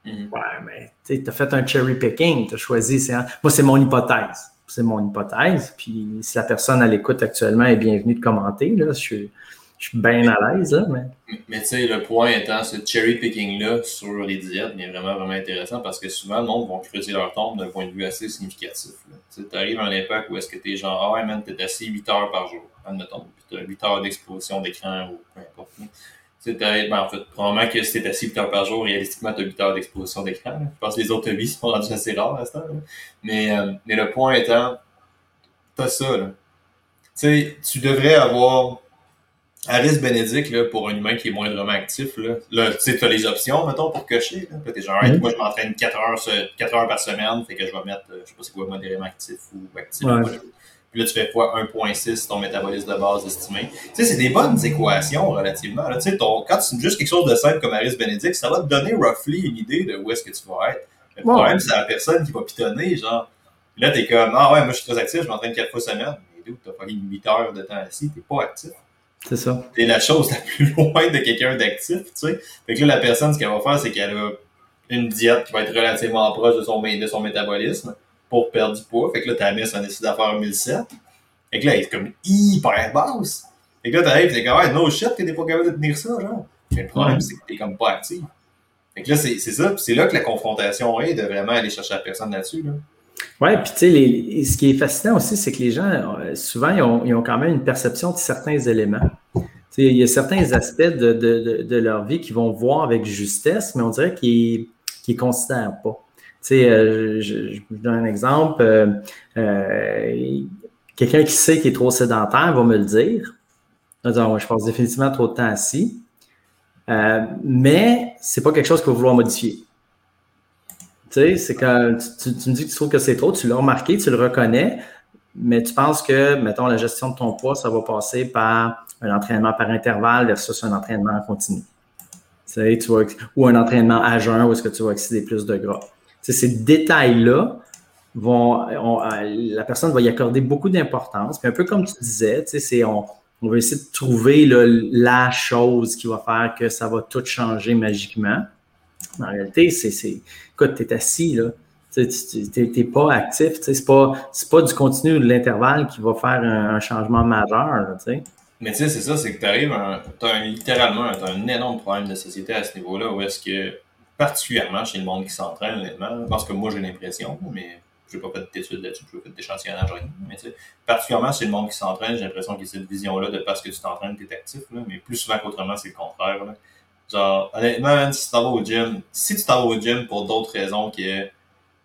Mm-hmm. Ouais, mais tu as fait un cherry picking, tu as choisi. Moi, c'est mon hypothèse. C'est mon hypothèse. Puis si la personne à l'écoute actuellement est bienvenue de commenter, là, je suis, je suis bien à l'aise. Là, mais mais tu sais, le point étant, ce cherry picking-là sur les diètes est vraiment, vraiment intéressant parce que souvent, le monde va creuser leur tombe d'un point de vue assez significatif. Tu arrives à un impact où est-ce que tu es genre, ah ouais, man, t'es assis 8 heures par jour, admettons tu as 8 heures d'exposition d'écran ou peu importe. Tu ben, en fait, probablement que si tu es assis 8 heures par jour, réalistiquement, tu as 8 heures d'exposition d'écran. Je pense que les autres vies sont rendus assez rares à ce temps. Mais, euh, mais le point étant, tu as ça. Là. sais, tu devrais avoir Aris Bénédicte, là, pour un humain qui est moindrement actif, là, là tu as les options, mettons, pour cocher. Là. T'es genre, mm-hmm. moi, je m'entraîne 4 heures, 4 heures par semaine, fait que je vais mettre, euh, je sais pas c'est quoi, modérément actif ou actif. Puis là, tu fais fois 1.6 ton métabolisme de base estimé. Tu sais, c'est des bonnes équations relativement. Tu sais, quand tu juste quelque chose de simple comme Aris Benedict, ça va te donner roughly une idée de où est-ce que tu vas être. le problème, c'est la personne qui va pitonner, genre. Là, t'es comme, ah ouais, moi je suis très actif, je m'entraîne 4 fois semaine. Mais d'où t'as pas 8 heures de temps assis, t'es pas actif. C'est ça. T'es la chose la plus [LAUGHS] loin de quelqu'un d'actif, tu sais. Fait que là, la personne, ce qu'elle va faire, c'est qu'elle a une diète qui va être relativement proche de son, de son métabolisme pour perdre du poids. Fait que là, ta miss en décide d'affaire 1007. Fait que là, elle est comme hyper basse. Fait que là, t'arrives, t'es comme, ouais, no shit, t'es pas capable de tenir ça, genre. Mais le problème, c'est que t'es comme pas actif. Fait que là, c'est ça. c'est là que la confrontation est de vraiment aller chercher la personne là-dessus, là. Oui, puis tu sais, ce qui est fascinant aussi, c'est que les gens, euh, souvent, ils ont, quand même une perception de certains éléments. il y a certains aspects de, leur vie qu'ils vont voir avec justesse, mais on dirait qu'ils ne considèrent pas. Euh, je, je, vous donne un exemple. Euh, quelqu'un qui sait qu'il est trop sédentaire va me le dire. dire je passe définitivement trop de temps assis. mais ce n'est pas quelque chose qu'il va vouloir modifier. Tu sais, c'est quand tu, me dis que tu trouves que c'est trop, tu l'as remarqué, tu le reconnais, mais tu penses que, mettons, la gestion de ton poids, ça va passer par un entraînement par intervalle versus un entraînement en continu. Tu sais, tu ou un entraînement à jeun où est-ce que tu vas oxyder plus de gras. Tu ces détails-là vont, la personne va y accorder beaucoup d'importance. Puis un peu comme tu disais, tu sais, c'est on, on va essayer de trouver la chose qui va faire que ça va tout changer magiquement. En réalité, c'est, écoute, tu es assis, là. Tu n'es pas actif. C'est pas, pas du continu ou de l'intervalle qui va faire un, changement majeur. Mais tu sais, c'est ça, c'est que tu arrives, tu as littéralement un énorme problème de société à ce niveau-là où est-ce que, particulièrement chez le monde qui s'entraîne, honnêtement, parce que moi j'ai l'impression, mais je n'ai pas fait d'études là-dessus, je n'ai pas fait d'échantillonnage, mais tu sais, particulièrement chez le monde qui s'entraîne, j'ai l'impression qu'il y a cette vision-là de parce que tu t'entraînes, tu es actif, là, mais plus souvent qu'autrement, c'est le contraire. Là. Genre, honnêtement, si tu t'en vas au gym, si tu t'en vas au gym pour d'autres raisons que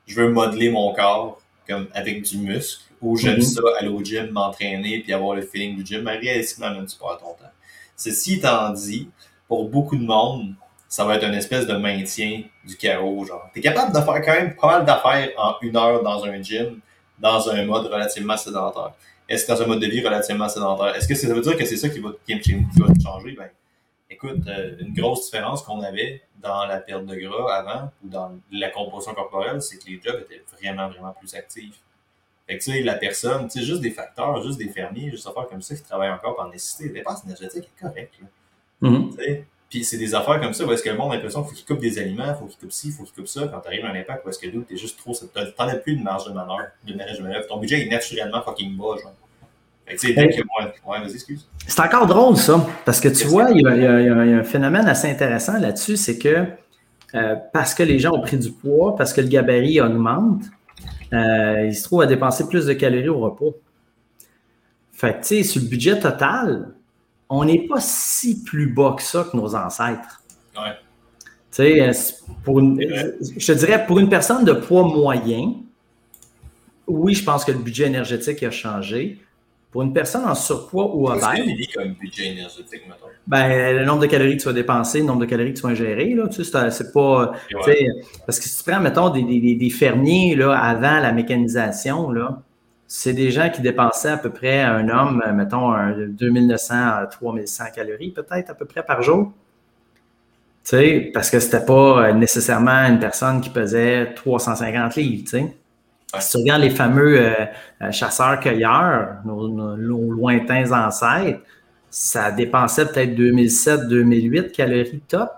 je veux modeler mon corps comme avec du muscle, ou j'aime mhm. ça aller au gym, m'entraîner, puis avoir le feeling du gym, mais réellement, même tu pas ton temps. Ceci étant dit, pour beaucoup de monde, ça va être une espèce de maintien du chaos. Genre, t'es capable de faire quand même pas mal d'affaires en une heure dans un gym, dans un mode relativement sédentaire. Est-ce que dans un mode de vie relativement sédentaire? Est-ce que ça veut dire que c'est ça qui va, qui va changer? Ben, écoute, euh, une grosse différence qu'on avait dans la perte de gras avant ou dans la composition corporelle, c'est que les jobs étaient vraiment, vraiment plus actifs. Fait que, tu sais, la personne, tu sais, juste des facteurs, juste des fermiers, juste affaires comme ça qui travaillent encore par nécessité, les dépenses énergétiques est correct, mm-hmm. Puis c'est des affaires comme ça où est-ce que le monde a l'impression qu'il faut qu'il coupe des aliments, il faut qu'il coupe ci, il faut qu'il coupe ça. Quand tu arrives à un impact où est-ce que tu t'es juste trop. T'en as plus de marge de manœuvre, de manœuvre. Ton budget est naturellement fucking bas, genre. C'est encore drôle, ça, parce que tu vois, il y, a, un phénomène assez intéressant là-dessus, c'est que euh, parce que les gens ont pris du poids, parce que le gabarit augmente, euh, ils se trouvent à dépenser plus de calories au repos. Fait que, tu sais, sur le budget total, on n'est pas si plus bas que ça que nos ancêtres. Ouais. Tu sais, euh, je te dirais, pour une personne de poids moyen, oui, je pense que le budget énergétique a changé. Pour une personne en surpoids ou obèse. Qu'est-ce comme budget énergétique, mettons? Ben, le nombre de calories que tu vas dépenser, le nombre de calories que tu vas ingérer, là, tu sais, c'est pas. Parce que si tu prends, mettons, des, des, des, fermiers là, avant la mécanisation, là, c'est des gens qui dépensaient à peu près un homme, mettons, 2900 à 3100 calories, peut-être à peu près par jour. Tu sais, parce que c'était pas nécessairement une personne qui pesait 350 livres, tu sais. Si tu regardes les fameux euh, euh, chasseurs-cueilleurs, nos, lointains ancêtres, ça dépensait peut-être 2007-2008 calories top.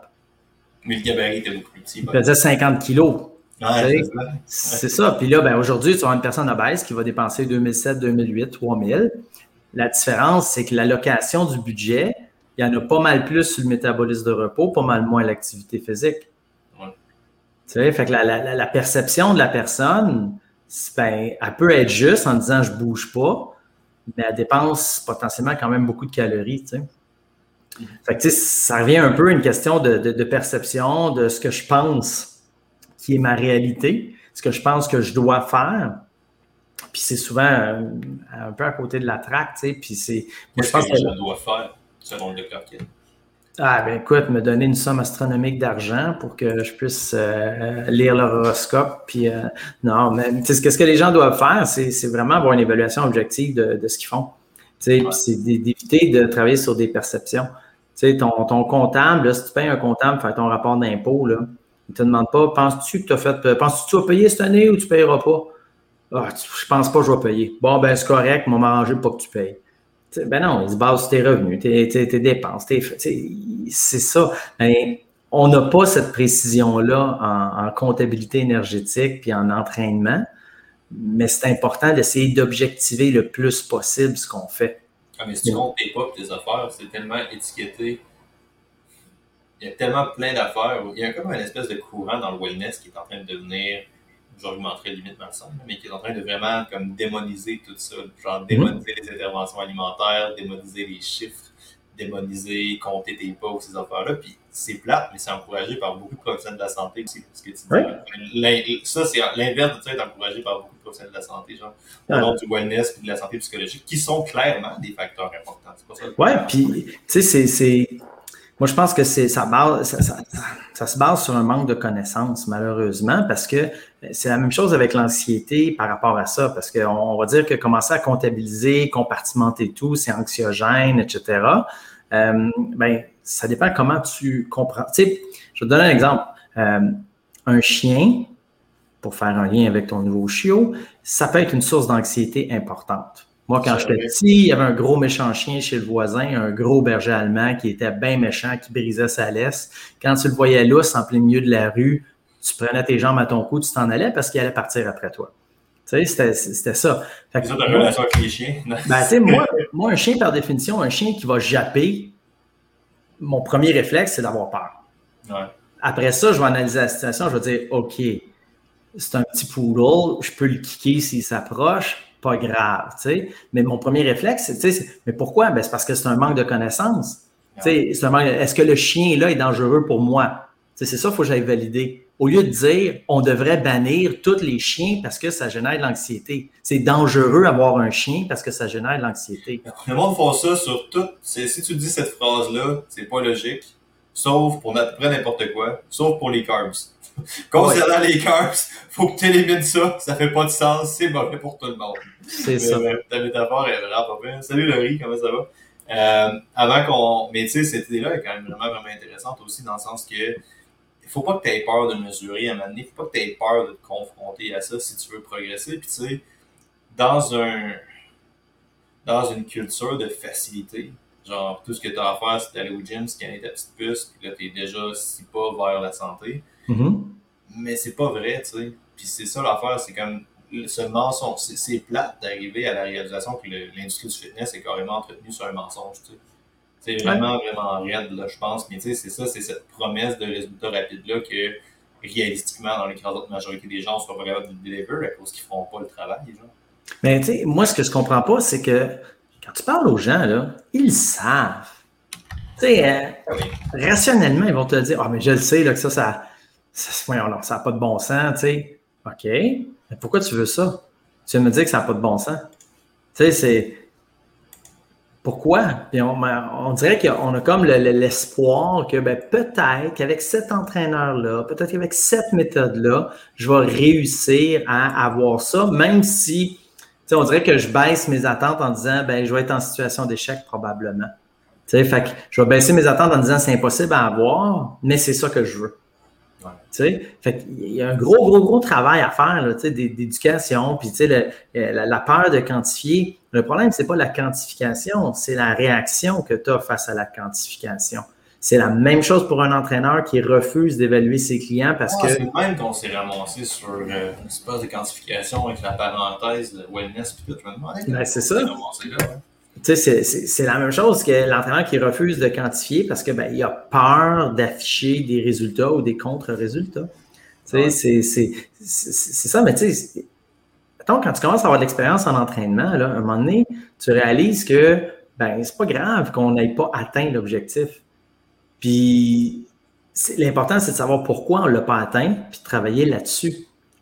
Mais le gabarit était beaucoup plus petit. Il faisait 50 kilos. c'est ça. Puis là, ben, aujourd'hui, tu as une personne obèse qui va dépenser 2007, 2008, 3000. La différence, c'est que l'allocation du budget, il y en a pas mal plus sur le métabolisme de repos, pas mal moins l'activité physique. Tu sais, fait que la, perception de la personne, ben, elle peut être juste en disant je bouge pas, mais elle dépense potentiellement quand même beaucoup de calories. Fait ça revient un peu à une question de, perception de ce que je pense qui est ma réalité, ce que je pense que je dois faire. Puis c'est souvent euh, un, peu à côté de la traque, Puis c'est. Moi, je pense que, je dois faire selon le ah, ben écoute, me donner une somme astronomique d'argent pour que je puisse euh, lire leur horoscope. Puis, euh, non, mais ce que, ce que les gens doivent faire, c'est vraiment avoir une évaluation objective de, ce qu'ils font. C'est d'éviter de travailler sur des perceptions. sais, ton, ton comptable, là, si tu payes un comptable faire ton rapport d'impôt, il ne te demande pas penses-tu que tu as fait penses-tu que tu vas payer cette année ou tu ne payeras pas? Ah, je pense pas que je vais payer. Bon, ben c'est correct, on va m'arranger pour que tu payes. Ben non, il se base sur tes revenus, tes, dépenses, c'est ça. Ben, on n'a pas cette précision-là en, comptabilité énergétique puis en entraînement, mais c'est important d'essayer d'objectiver le plus possible ce qu'on fait. Ah, mais si tu comptes tes pas tes affaires, c'est tellement étiqueté. Il y a tellement plein d'affaires. Il y a comme une espèce de courant dans le wellness qui est en train de devenir j'augmenterais limite ma leçon, mais qui est en train de vraiment comme démoniser tout ça. Genre démoniser les interventions alimentaires, démoniser les chiffres, démoniser, compter tes pas ou ces affaires-là. Puis c'est plate, mais c'est encouragé par beaucoup de professionnels de la santé aussi. Ce que tu dis. Ça, c'est l'inverse de ça est encouragé par beaucoup de professionnels de la santé, genre au nom du wellness et de la santé psychologique, qui sont clairement des facteurs importants. C'est pas ça. Ouais, puis tu sais, c'est moi, je pense que c'est ça, base, ça, se base sur un manque de connaissances, malheureusement, parce que c'est la même chose avec l'anxiété par rapport à ça, parce qu'on va dire que commencer à comptabiliser, compartimenter tout, c'est anxiogène, etc. Euh, ben, ça dépend comment tu comprends. Tu sais, je vais te donner un exemple. Euh, un chien, pour faire un lien avec ton nouveau chiot, ça peut être une source d'anxiété importante. Moi, quand j'étais petit, il y avait un gros méchant chien chez le voisin, un gros berger allemand qui était bien méchant, qui brisait sa laisse. Quand tu le voyais lousse en plein milieu de la rue, tu prenais tes jambes à ton cou, tu t'en allais parce qu'il allait partir après toi. Tu sais, c'était ça. Ça ta relation avec les chiens? ben, tu sais, moi, moi, un chien, par définition, un chien qui va japper, mon premier réflexe, c'est d'avoir peur. Après ça, je vais analyser la situation, je vais dire, OK, c'est un petit poodle, je peux le kicker s'il s'approche, pas grave, tu sais. Mais mon premier réflexe, c'est, mais pourquoi? Ben, c'est parce que c'est un manque de connaissances. Tu sais, est-ce que le chien là est dangereux pour moi? c'est ça qu'il faut que j'aille valider. Au lieu de dire, on devrait bannir tous les chiens parce que ça génère de l'anxiété. C'est dangereux d'avoir un chien parce que ça génère de l'anxiété. Le monde fait ça sur tout. Si tu dis cette phrase-là, c'est pas logique. Sauf pour n'importe quoi. Sauf pour les carbs. [LAUGHS] Concernant les carbs, faut que tu élimines ça. Ça fait pas de sens. C'est mauvais pour tout le monde. C'est ça. Euh, ta métaphore est vraiment pas bien. Salut Laurie, comment ça va? Euh, avant qu'on. Mais tu sais, cette idée-là est quand même vraiment, vraiment intéressante aussi dans le sens que il faut pas que tu aies peur de mesurer à un moment donné. Il faut pas que tu aies peur de te confronter à ça si tu veux progresser. Puis tu sais, dans un dans une culture de facilité, genre tout ce que tu as à faire, c'est d'aller au gym, scanner ta petite puce, puis là, tu es déjà si pas vers la santé. Mm-hmm. Mais c'est pas vrai, tu sais. Puis c'est ça l'affaire, c'est comme ce mensonge, c'est plate d'arriver à la réalisation que l'industrie du fitness est carrément entretenue sur un mensonge, tu sais. C'est vraiment, vraiment raide, là, je pense. Mais tu sais, c'est ça, c'est cette promesse de résultat rapide-là que réalistiquement, dans l'écrasante majorité des gens, ne seront pas capables de deliver à cause qu'ils ne feront pas le travail, genre. Mais tu sais, moi, ce que je comprends pas, c'est que quand tu parles aux gens, là, ils savent. Tu sais, euh, rationnellement, ils vont te dire Ah, mais je le sais, là, que ça, ça ça n'a pas de bon sens, tu sais. OK, mais pourquoi tu veux ça? Tu veux me dire que ça n'a pas de bon sens? Tu sais, c'est. Pourquoi? Puis on, dirait qu'on a comme l'espoir que ben, peut-être qu'avec cet entraîneur-là, peut-être qu'avec cette méthode-là, je vais réussir à avoir ça, même si, on dirait que je baisse mes attentes en disant, ben, je vais être en situation d'échec probablement. Fait que je vais baisser mes attentes en disant, c'est impossible à avoir, mais c'est ça que je veux. Fait il y a un gros, gros, gros travail à faire d'éducation, puis la, la, peur de quantifier. Le problème, c'est pas la quantification, c'est la réaction que tu as face à la quantification. C'est la même chose pour un entraîneur qui refuse d'évaluer ses clients parce que. C'est même qu'on s'est ramassé sur euh, une espèce de quantification avec la parenthèse de wellness puis tout. Ben, c'est ça. C'est la même chose que l'entraîneur qui refuse de quantifier parce que ben, il a peur d'afficher des résultats ou des contre-résultats. C'est ça, mais tu sais, quand tu commences à avoir de l'expérience en entraînement, là, à un moment donné, tu réalises que ben, c'est pas grave qu'on n'ait pas atteint l'objectif. Puis l'important, c'est de savoir pourquoi on ne l'a pas atteint, puis de travailler là-dessus.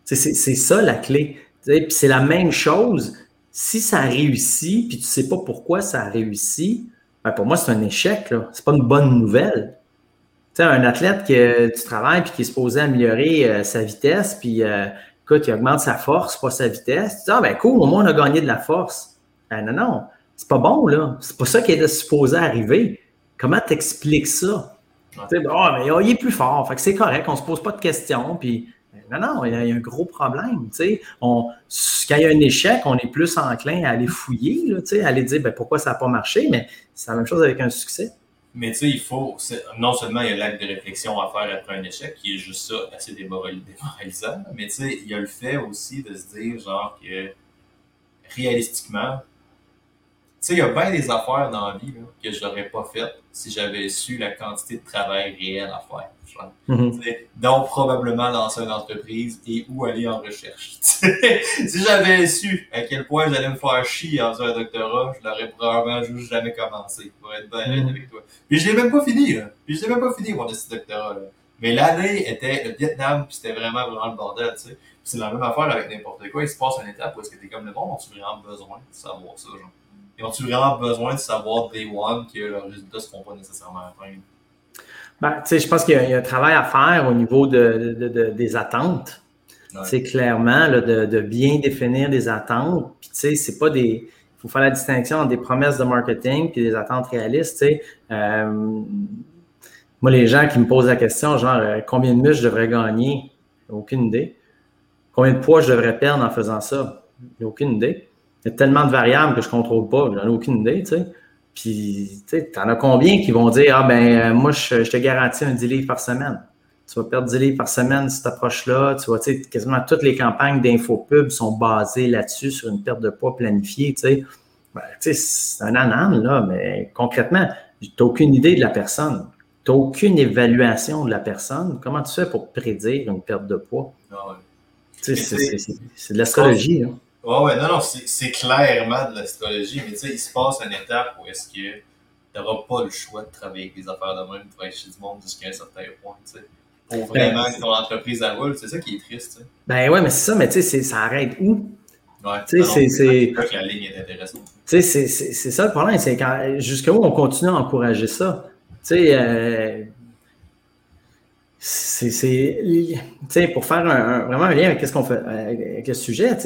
C'est ça la clé. Puis c'est la même chose si ça a réussi, puis tu ne sais pas pourquoi ça a réussi, ben pour moi, c'est un échec. Ce n'est pas une bonne nouvelle. Tu sais, un athlète que tu travailles puis qui est supposé améliorer euh, sa vitesse, puis euh, écoute, il augmente sa force, pas sa vitesse. Tu dis, ah ben cool, au moins on a gagné de la force. Ben non, non, c'est pas bon, là. C'est pas ça qui est supposé arriver. Comment t'expliques ça? Ah, mais il est plus fort, fait que c'est correct, on se pose pas de questions, puis non, non, il y, a, un gros problème. Quand il y a un échec, on est plus enclin à aller fouiller, à aller dire ben, pourquoi ça n'a pas marché, mais c'est la même chose avec un succès. Mais tu sais, il faut, non seulement il y a l'acte de réflexion à faire après un échec, qui est juste ça, assez démoralisant, mais tu sais, il y a le fait aussi de se dire, genre, que réalistiquement, sais, il y a bien des affaires dans la vie là, que je n'aurais pas faites si j'avais su la quantité de travail réel à faire. Mm Donc, probablement lancer une entreprise et où aller en recherche. [LAUGHS] si j'avais su à quel point j'allais me faire chier en faisant un doctorat, je l'aurais probablement juste jamais commencé, pour être bien mm avec toi. Puis je l'ai même pas fini, là. Puis je l'ai même pas fini, mon doctorat, là. Mais l'année était le Vietnam, puis c'était vraiment, vraiment le bordel, tu sais. c'est la même affaire avec n'importe quoi. Il se passe une étape où est-ce que t'es comme le monde, ont-tu vraiment besoin de savoir ça, genre? Ils ont-tu vraiment besoin de savoir day one que leurs résultats ne seront pas nécessairement atteints? Ben, je pense qu'il y, a un travail à faire au niveau de, de, de, des attentes. C'est clairement là, de, bien définir des attentes. Puis, tu sais, c'est pas des. Il faut faire la distinction entre des promesses de marketing et des attentes réalistes. Euh, moi, les gens qui me posent la question, genre, euh, combien de muscles je devrais gagner? Aucune idée. Combien de poids je devrais perdre en faisant ça? Aucune idée. Il y a tellement de variables que je ne contrôle pas, j'en ai aucune idée, tu sais. Puis, tu sais, t'en as combien qui vont dire, ah ben, euh, moi, je, te garantis un 10 livres par semaine. Tu vas perdre 10 livres par semaine si tu approches là. Tu vois, tu sais, quasiment toutes les campagnes d'infopub sont basées là-dessus, sur une perte de poids planifiée, tu sais. Ben, tu sais, c'est un anane, là, mais concrètement, tu n'as aucune idée de la personne. Tu n'as aucune évaluation de la personne. Comment tu fais pour prédire une perte de poids? Ah c'est de l'astrologie. Hein. Ouais, ouais, non, non, c'est clairement de l'astrologie, mais tu sais, il se passe une étape où est-ce que tu n'auras pas le choix de travailler avec des affaires de même pour aller chez du monde jusqu'à un certain point, tu sais. Pour ben, vraiment que ton entreprise à roule, c'est ça qui est triste, tu sais. Ben ouais, mais c'est ça, mais tu sais, ça arrête où? Ouais, tu sais, c'est. que la ligne est intéressante. Tu sais, c'est ça le problème, c'est jusqu'où on continue à encourager ça? Tu sais, euh, c'est pour faire un, vraiment un lien avec ce fait avec le sujet,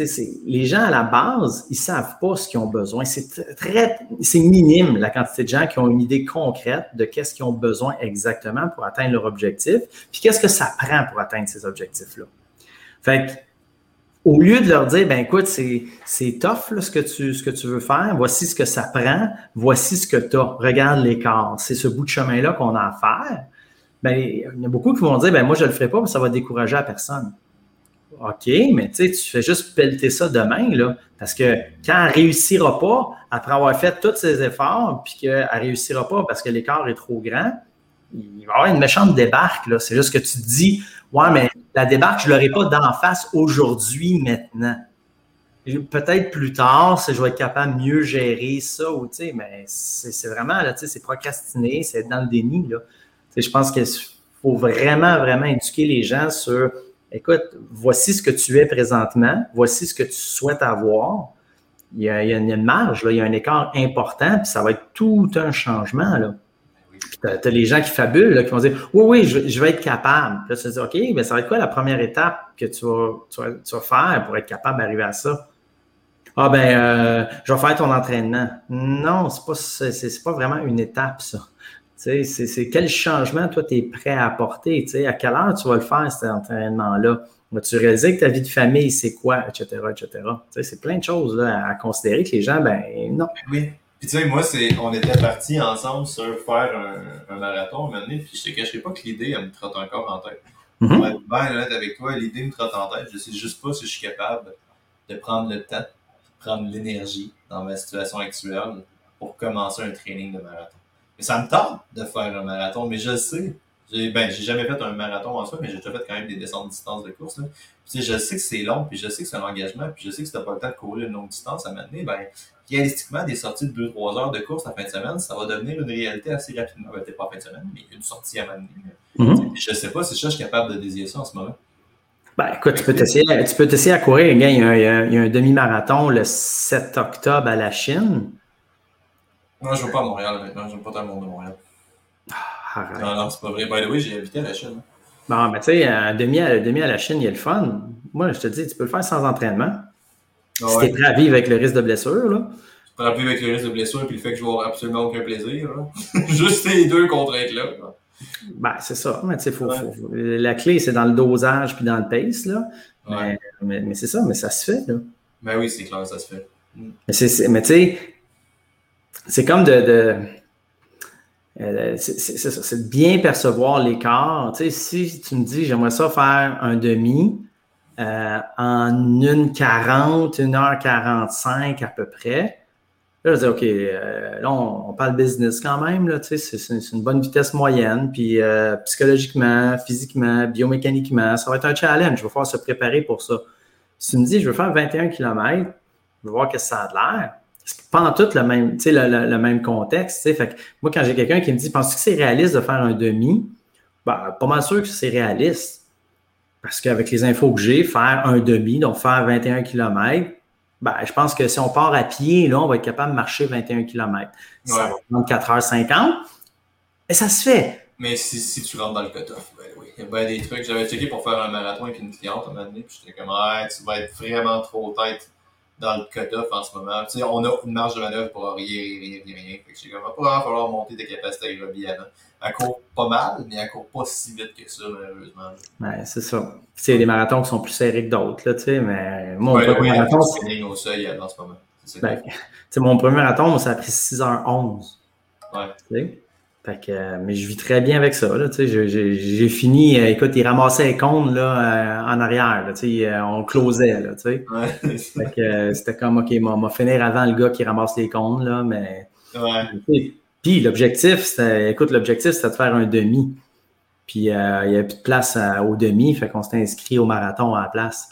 les gens à la base, ils savent pas ce qu'ils ont besoin. C'est très, c'est minime la quantité de gens qui ont une idée concrète de qu'est-ce qu'ils ont besoin exactement pour atteindre leur objectif, puis qu'est-ce que ça prend pour atteindre ces objectifs-là. Fait au lieu de leur dire, ben écoute, c'est tough ce, que tu, ce que tu veux faire, voici ce que ça prend, voici ce que tu as, regarde l'écart. C'est ce bout de chemin-là qu'on a à faire ben, il y a beaucoup qui vont dire, ben, moi, je ne le ferai pas, mais ça va décourager la personne. OK, mais tu fais juste pelleter ça demain, là, parce que quand elle ne réussira pas, après avoir fait tous ses efforts, puis qu'elle ne réussira pas parce que l'écart est trop grand, il va y avoir une méchante débarque. C'est juste que tu te dis, ouais, mais la débarque, je ne l'aurai pas d'en face aujourd'hui, maintenant. Peut-être plus tard, si je vais être capable de mieux gérer ça, ou, mais c'est vraiment, là, c'est procrastiner, c'est être dans le déni. Là je pense qu'il faut vraiment, vraiment éduquer les gens sur écoute, voici ce que tu es présentement, voici ce que tu souhaites avoir. Il y a, une marge, il y a un écart important, puis ça va être tout un changement. Là. tu as, les gens qui fabulent, qui vont dire Oui, oui, je, vais être capable. Puis là, tu vas dire OK, mais ça va être quoi la première étape que tu vas, faire pour être capable d'arriver à ça? Ah ben, euh, je vais faire ton entraînement. Non, ce n'est pas, pas vraiment une étape, ça. C'est quel changement, toi, tu es prêt à apporter? À quelle heure tu vas le faire, cet entraînement-là? Vas-tu réaliser que ta vie de famille, c'est quoi, etc., etc.? C'est plein de choses à considérer que les gens, ben non. Oui. Puis tu sais, moi, c'est, on était partis ensemble sur faire un, marathon un moment donné, puis je te cacherai pas que l'idée, elle me trotte encore en tête. Mm -hmm. être bien honnête avec toi, l'idée me trotte en tête. Je sais juste pas si je suis capable de prendre le temps, de prendre l'énergie dans ma situation actuelle pour commencer un training de marathon. Mais ça me tente de faire un marathon, mais je sais. J'ai, ben, j'ai jamais fait un marathon en soi, mais j'ai déjà fait quand même des descentes de distance de course. Là. Puis, je sais que c'est long, puis je sais que c'est un engagement, puis je sais que si t'as pas le temps de courir une longue distance à maintenir, ben, réalistiquement, des sorties de 2-3 heures de course la fin de semaine, ça va devenir une réalité assez rapidement. Ben, peut-être pas en fin de semaine, mais une sortie à maintenir. Mm-hmm. Je sais pas si je suis capable de désirer ça en ce moment. Ben, écoute, tu peux t'essayer, tu peux t'essayer à courir. Il y a, il y a un demi-marathon le 7 octobre à la Chine. Moi, je ne vais pas à Montréal maintenant. J'aime pas monde de Montréal. Ah, arrête. Non, non, c'est pas vrai. By the way, j'ai habité à la Chine. Bon, mais tu sais, un demi à, demi à la Chine, il y a le fun. Moi, je te dis, tu peux le faire sans entraînement. Ah si tu es prêt à vivre avec le risque de blessure, là. Prêt à vivre avec le risque de blessure puis le fait que je vais avoir absolument aucun plaisir. [LAUGHS] Juste les deux contraintes-là. Ben, c'est ça. Mais, faut, faut, la clé, c'est dans le dosage puis dans le pace. Là. Mais, mais, c'est ça, mais ça se fait. Là. Ben oui, c'est clair, ça se fait. Mais, tu sais, c'est comme de, euh, c'est de bien percevoir l'écart. Tu sais, si tu me dis, j'aimerais ça faire un demi euh, en 1h40, 1h45 à peu près, Là, je dis, OK, euh, là, on, parle business quand même, là, tu sais, c'est une bonne vitesse moyenne, puis psychologiquement, physiquement, biomécaniquement, ça va être un challenge. Je vais falloir se préparer pour ça. Si tu me dis, je veux faire 21 km, je veux voir que ça a l'air, en tout le même, le, le, même contexte. Fait que moi, quand j'ai quelqu'un qui me dit, penses-tu que c'est réaliste de faire un demi? Ben, pas mal sûr que c'est réaliste. Parce qu'avec les infos que j'ai, faire un demi, donc faire 21 km, ben, je pense que si on part à pied, là, on va être capable de marcher 21 km. Ça va prendre 4h50. Et ça se fait. Mais si, si tu rentres dans le cut-off, ben oui. Il y a bien des trucs. J'avais checké pour faire un marathon avec une cliente à un moment donné, puis j'étais comme, ouais, tu vas être vraiment trop tête dans le cut-off en ce moment. Tu sais, on a une marge de manœuvre pour rien, rien, rien, rien. Fait que comme, il va falloir monter des capacités aérobies avant. Elle court pas mal, mais elle court pas si vite que ça, malheureusement. Ouais, c'est ça. Il y a des marathons qui sont plus serrés que d'autres, là, tu sais, mais mon premier marathon. C'est au seuil en ce moment. Ben, mon premier marathon, ça a pris 6h11. Ouais. Fait que, euh, mais je vis très bien avec ça. Là, j'ai fini, euh, écoute, il ramassait les cônes là, euh, en arrière. Là, on closait. Là, ouais. [LAUGHS] c'était comme, OK, on va finir avant le gars qui ramasse les cônes. Là, mais, ouais. Puis l'objectif, c'était, écoute, l'objectif, c'était de faire un demi. Puis il n'y avait plus de place au demi, fait qu'on s'était inscrit au marathon à la place.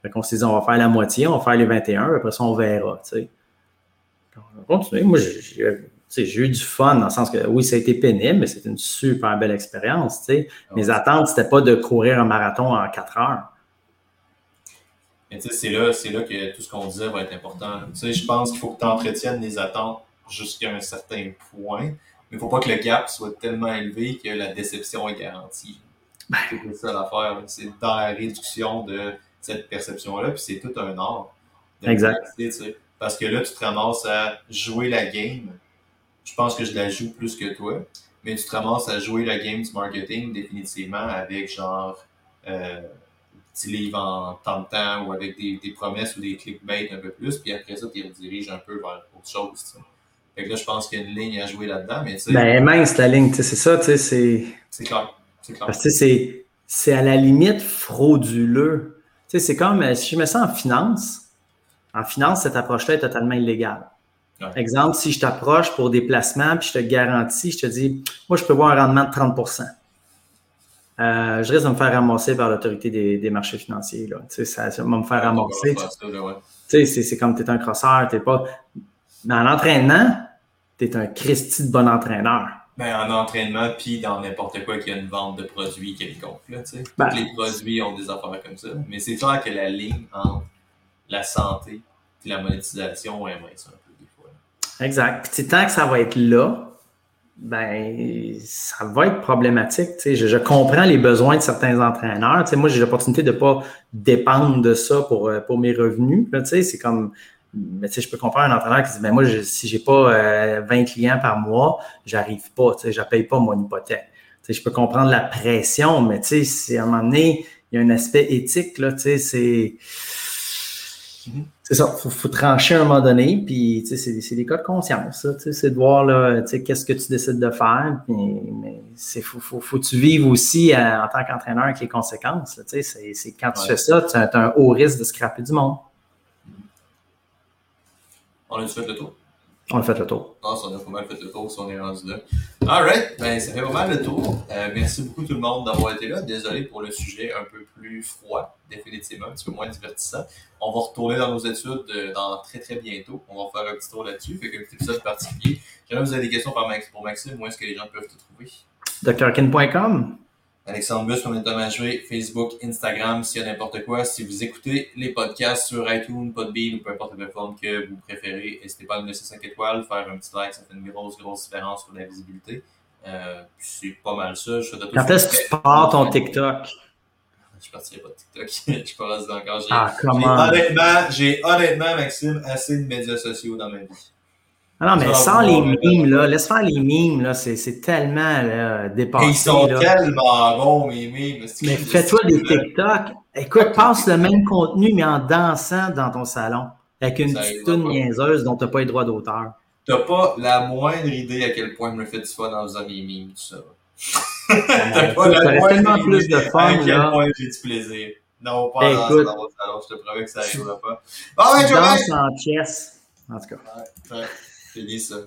Fait qu'on s'est dit, on va faire la moitié, on va faire les 21, après ça, on verra. On continuer. Moi, j'ai j'ai eu du fun dans le sens que oui, ça a été pénible, mais c'était une super belle expérience. Ah Mes attentes, c'était pas de courir un marathon en quatre heures. Mais c'est là, c'est là que tout ce qu'on disait va être important. je pense qu'il faut que tu entretiennes les attentes jusqu'à un certain point, mais il ne faut pas que le gap soit tellement élevé que la déception est garantie. Ben. C'est ça l'affaire. C'est dans la réduction de cette perception-là, puis c'est tout un art. Exact. Parce que là, tu te ramasses à jouer la game je pense que je la joue plus que toi. Mais tu te ramasses à jouer la game du marketing définitivement avec genre euh, petit livre en temps de temps ou avec des, des, promesses ou des clickbait un peu plus. Puis après ça, tu rediriges un peu vers autre chose. Fait que là, je pense qu'il y a une ligne à jouer là-dedans. Mais ben, mince la ligne, c'est ça, tu sais, c'est. C'est clair. C'est clair. Parce que c'est, c'est à la limite frauduleux. Tu sais, c'est comme si je mets ça en finance. En finance, cette approche-là est totalement illégale. Exemple, si je t'approche pour des placements, puis je te garantis, je te dis, moi, je peux voir un rendement de 30% euh, je risque de me faire ramasser par l'autorité des, marchés financiers. Là. Tu sais, ça, va me faire ramasser. Tu sais, c'est comme tu es un crosseur, tu pas. Mais en entraînement, tu es un Christy de bon entraîneur. Ben, en entraînement, puis dans n'importe quoi qui a une vente de produits quelconque. Là, tu sais. Ben, Tous les produits ont des affaires comme ça. Mais c'est clair que la ligne entre la santé et la monétisation est mince. Exact. Puis tant que ça va être là, ben ça va être problématique. Je, je, comprends les besoins de certains entraîneurs. moi, j'ai l'opportunité de ne pas dépendre de ça pour, euh, pour mes revenus. C'est comme mais je peux comprendre un entraîneur qui dit ben moi, je, si j'ai pas 20 euh, clients par mois, j'arrive pas, je ne paye pas mon hypothèque. je peux comprendre la pression, mais à un moment donné, il y a un aspect éthique, là, c'est c'est ça, il faut, trancher à un moment donné, puis c'est des cas de conscience. C'est de voir qu'est-ce que tu décides de faire. Puis, mais il faut, faut, tu vives aussi euh, en tant qu'entraîneur avec les conséquences. C'est quand tu fais ça, tu as, un haut risque de scraper du monde. On a fait le tour? On a fait le tour. Ah, ça, on a pas mal fait le tour si on est rendu là. Alright, ben, ça fait pas mal le tour. Euh, merci beaucoup tout le monde d'avoir été là. Désolé pour le sujet un peu plus froid, définitivement, un petit peu moins divertissant. On va retourner dans nos études euh, dans très très bientôt. On va faire un petit tour là-dessus. Fait qu'un petit épisode particulier. Jamais vous avez des questions pour Maxime, où est-ce que les gens peuvent te trouver? drkin.com Alexandre Bus, on est Thomas Joué, Facebook, Instagram, s'il y a n'importe quoi. Si vous écoutez les podcasts sur iTunes, Podbean ou peu importe la plateforme que vous préférez, n'hésitez pas à nous laisser 5 étoiles, faire un petit like, ça fait une grosse, grosse différence sur la visibilité. Euh, c'est pas mal ça. Je Quand est-ce que tu pars ton TikTok? Je partirai pas de TikTok. [LAUGHS] je pas rendu encore. Ah, honnêtement, j'ai honnêtement, Maxime, assez de médias sociaux dans ma vie. Ah non, mais sans les mimes, là, laisse faire les mimes, là, c'est tellement là, dépassé. ils sont tellement bons, mes mimes. Mais fais-toi des TikTok. Écoute, passe le même contenu, mais en dansant dans ton salon, avec une petite niaiseuse dont tu n'as pas les droits d'auteur. Tu n'as pas la moindre idée à quel point je me fais du fun dans faisant mes mimes, tout ça. [LAUGHS] t'as pas la moindre plus de fun, à quel point j'ai du plaisir. Non, pas dans, dans salon, je te promets que ça n'arrivera pas. Bon, ouais, Danse en chess, en tout cas. Ouais, ouais. Je lis ça.